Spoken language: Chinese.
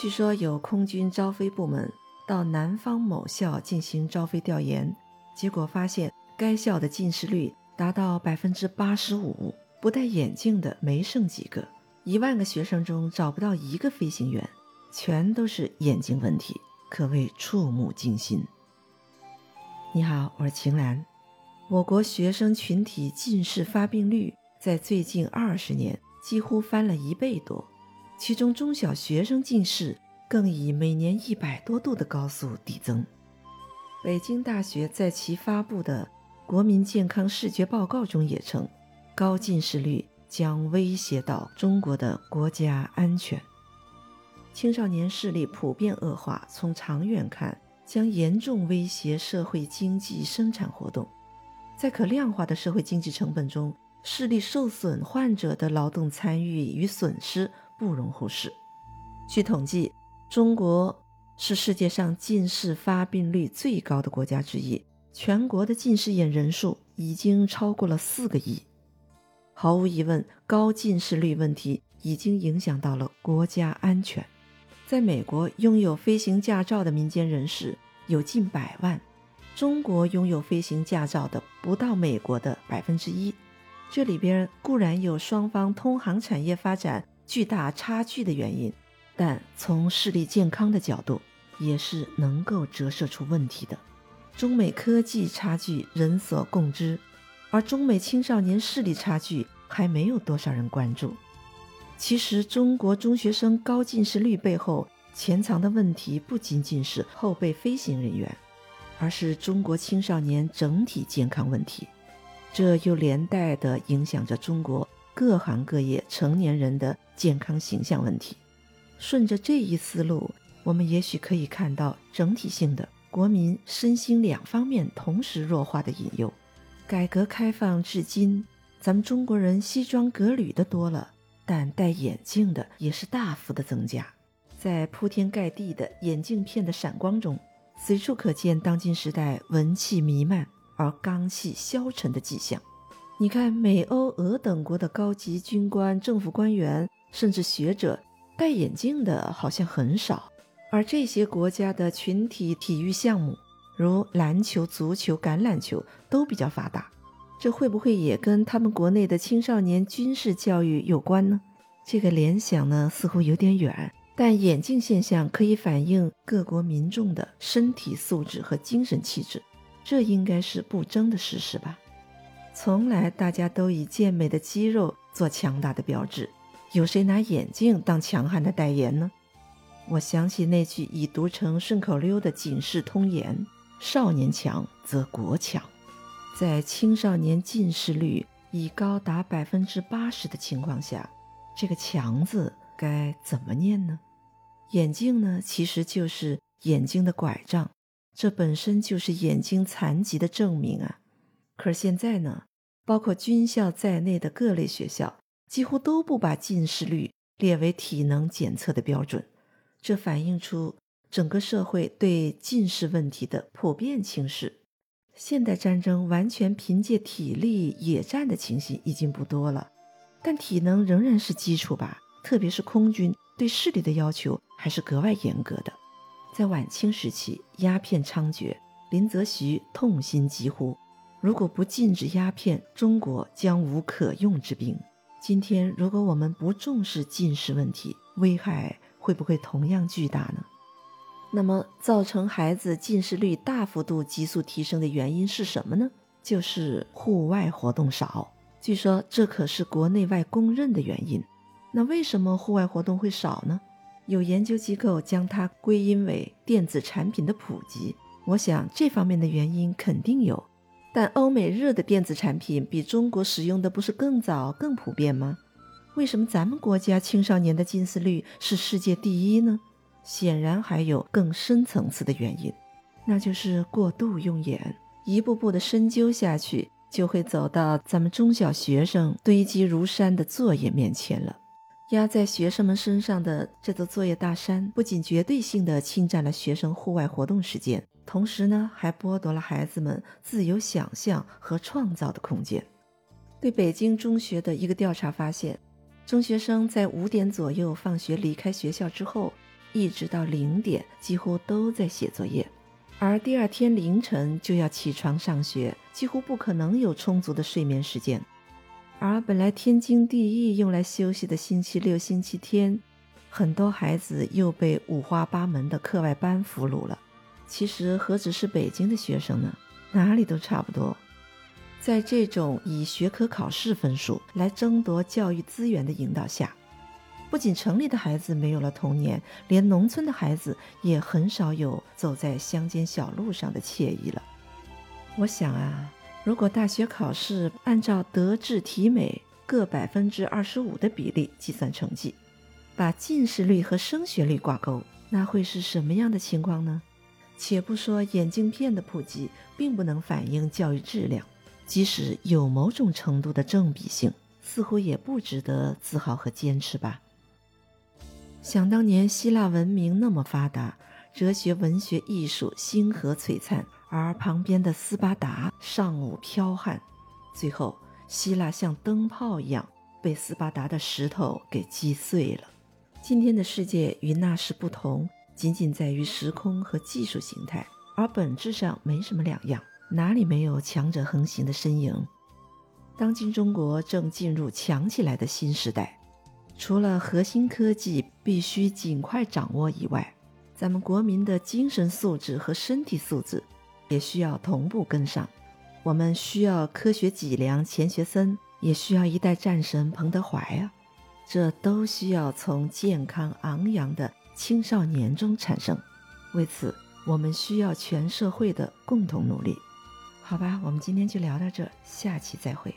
据说有空军招飞部门到南方某校进行招飞调研，结果发现该校的近视率达到百分之八十五，不戴眼镜的没剩几个，一万个学生中找不到一个飞行员，全都是眼睛问题，可谓触目惊心。你好，我是晴岚。我国学生群体近视发病率在最近二十年几乎翻了一倍多，其中中小学生近视更以每年一百多度的高速递增。北京大学在其发布的《国民健康视觉报告》中也称，高近视率将威胁到中国的国家安全。青少年视力普遍恶化，从长远看将严重威胁社会经济生产活动。在可量化的社会经济成本中，视力受损患者的劳动参与与损失不容忽视。据统计，中国是世界上近视发病率最高的国家之一，全国的近视眼人数已经超过了四个亿。毫无疑问，高近视率问题已经影响到了国家安全。在美国，拥有飞行驾照的民间人士有近百万。中国拥有飞行驾照的不到美国的百分之一，这里边固然有双方通航产业发展巨大差距的原因，但从视力健康的角度，也是能够折射出问题的。中美科技差距人所共知，而中美青少年视力差距还没有多少人关注。其实，中国中学生高近视率背后潜藏的问题，不仅仅是后备飞行人员。而是中国青少年整体健康问题，这又连带的影响着中国各行各业成年人的健康形象问题。顺着这一思路，我们也许可以看到整体性的国民身心两方面同时弱化的隐忧。改革开放至今，咱们中国人西装革履的多了，但戴眼镜的也是大幅的增加。在铺天盖地的眼镜片的闪光中。随处可见，当今时代文气弥漫而刚气消沉的迹象。你看，美、欧、俄等国的高级军官、政府官员，甚至学者，戴眼镜的好像很少。而这些国家的群体体育项目，如篮球、足球、橄榄球，都比较发达。这会不会也跟他们国内的青少年军事教育有关呢？这个联想呢，似乎有点远。但眼镜现象可以反映各国民众的身体素质和精神气质，这应该是不争的事实吧？从来大家都以健美的肌肉做强大的标志，有谁拿眼镜当强悍的代言呢？我想起那句已读成顺口溜的警示通言：“少年强则国强。”在青少年近视率已高达百分之八十的情况下，这个“强”字该怎么念呢？眼镜呢，其实就是眼睛的拐杖，这本身就是眼睛残疾的证明啊。可是现在呢，包括军校在内的各类学校，几乎都不把近视率列为体能检测的标准，这反映出整个社会对近视问题的普遍轻视。现代战争完全凭借体力野战的情形已经不多了，但体能仍然是基础吧，特别是空军。对视力的要求还是格外严格的。在晚清时期，鸦片猖獗，林则徐痛心疾呼：“如果不禁止鸦片，中国将无可用之兵。”今天，如果我们不重视近视问题，危害会不会同样巨大呢？那么，造成孩子近视率大幅度急速提升的原因是什么呢？就是户外活动少。据说，这可是国内外公认的原因。那为什么户外活动会少呢？有研究机构将它归因为电子产品的普及。我想这方面的原因肯定有，但欧美日的电子产品比中国使用的不是更早、更普遍吗？为什么咱们国家青少年的近视率是世界第一呢？显然还有更深层次的原因，那就是过度用眼。一步步的深究下去，就会走到咱们中小学生堆积如山的作业面前了。压在学生们身上的这座作业大山，不仅绝对性的侵占了学生户外活动时间，同时呢，还剥夺了孩子们自由想象和创造的空间。对北京中学的一个调查发现，中学生在五点左右放学离开学校之后，一直到零点，几乎都在写作业，而第二天凌晨就要起床上学，几乎不可能有充足的睡眠时间。而本来天经地义用来休息的星期六、星期天，很多孩子又被五花八门的课外班俘虏了。其实何止是北京的学生呢？哪里都差不多。在这种以学科考试分数来争夺教育资源的引导下，不仅城里的孩子没有了童年，连农村的孩子也很少有走在乡间小路上的惬意了。我想啊。如果大学考试按照德智体美各百分之二十五的比例计算成绩，把近视率和升学率挂钩，那会是什么样的情况呢？且不说眼镜片的普及并不能反映教育质量，即使有某种程度的正比性，似乎也不值得自豪和坚持吧。想当年希腊文明那么发达，哲学、文学、艺术星河璀璨。而旁边的斯巴达尚武剽悍，最后希腊像灯泡一样被斯巴达的石头给击碎了。今天的世界与那时不同，仅仅在于时空和技术形态，而本质上没什么两样。哪里没有强者横行的身影？当今中国正进入强起来的新时代，除了核心科技必须尽快掌握以外，咱们国民的精神素质和身体素质。也需要同步跟上，我们需要科学脊梁钱学森，也需要一代战神彭德怀啊，这都需要从健康昂扬的青少年中产生。为此，我们需要全社会的共同努力。好吧，我们今天就聊到这，下期再会。